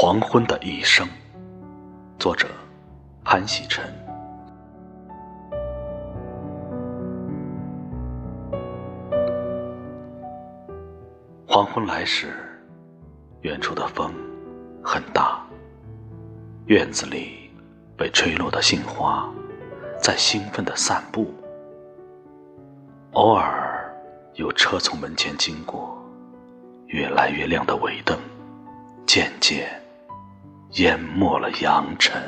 黄昏的一生，作者潘喜晨。黄昏来时，远处的风很大，院子里被吹落的杏花在兴奋的散步，偶尔有车从门前经过，越来越亮的尾灯。渐渐淹没了扬尘。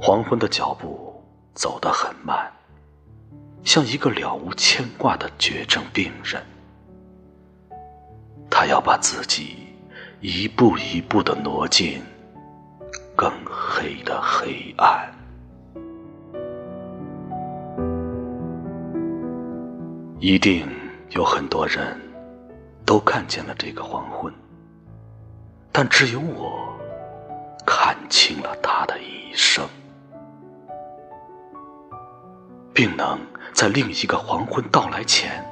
黄昏的脚步走得很慢，像一个了无牵挂的绝症病人。他要把自己一步一步的挪进更黑的黑暗。一定。有很多人都看见了这个黄昏，但只有我看清了他的一生，并能在另一个黄昏到来前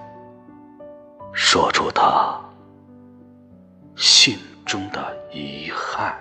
说出他心中的遗憾。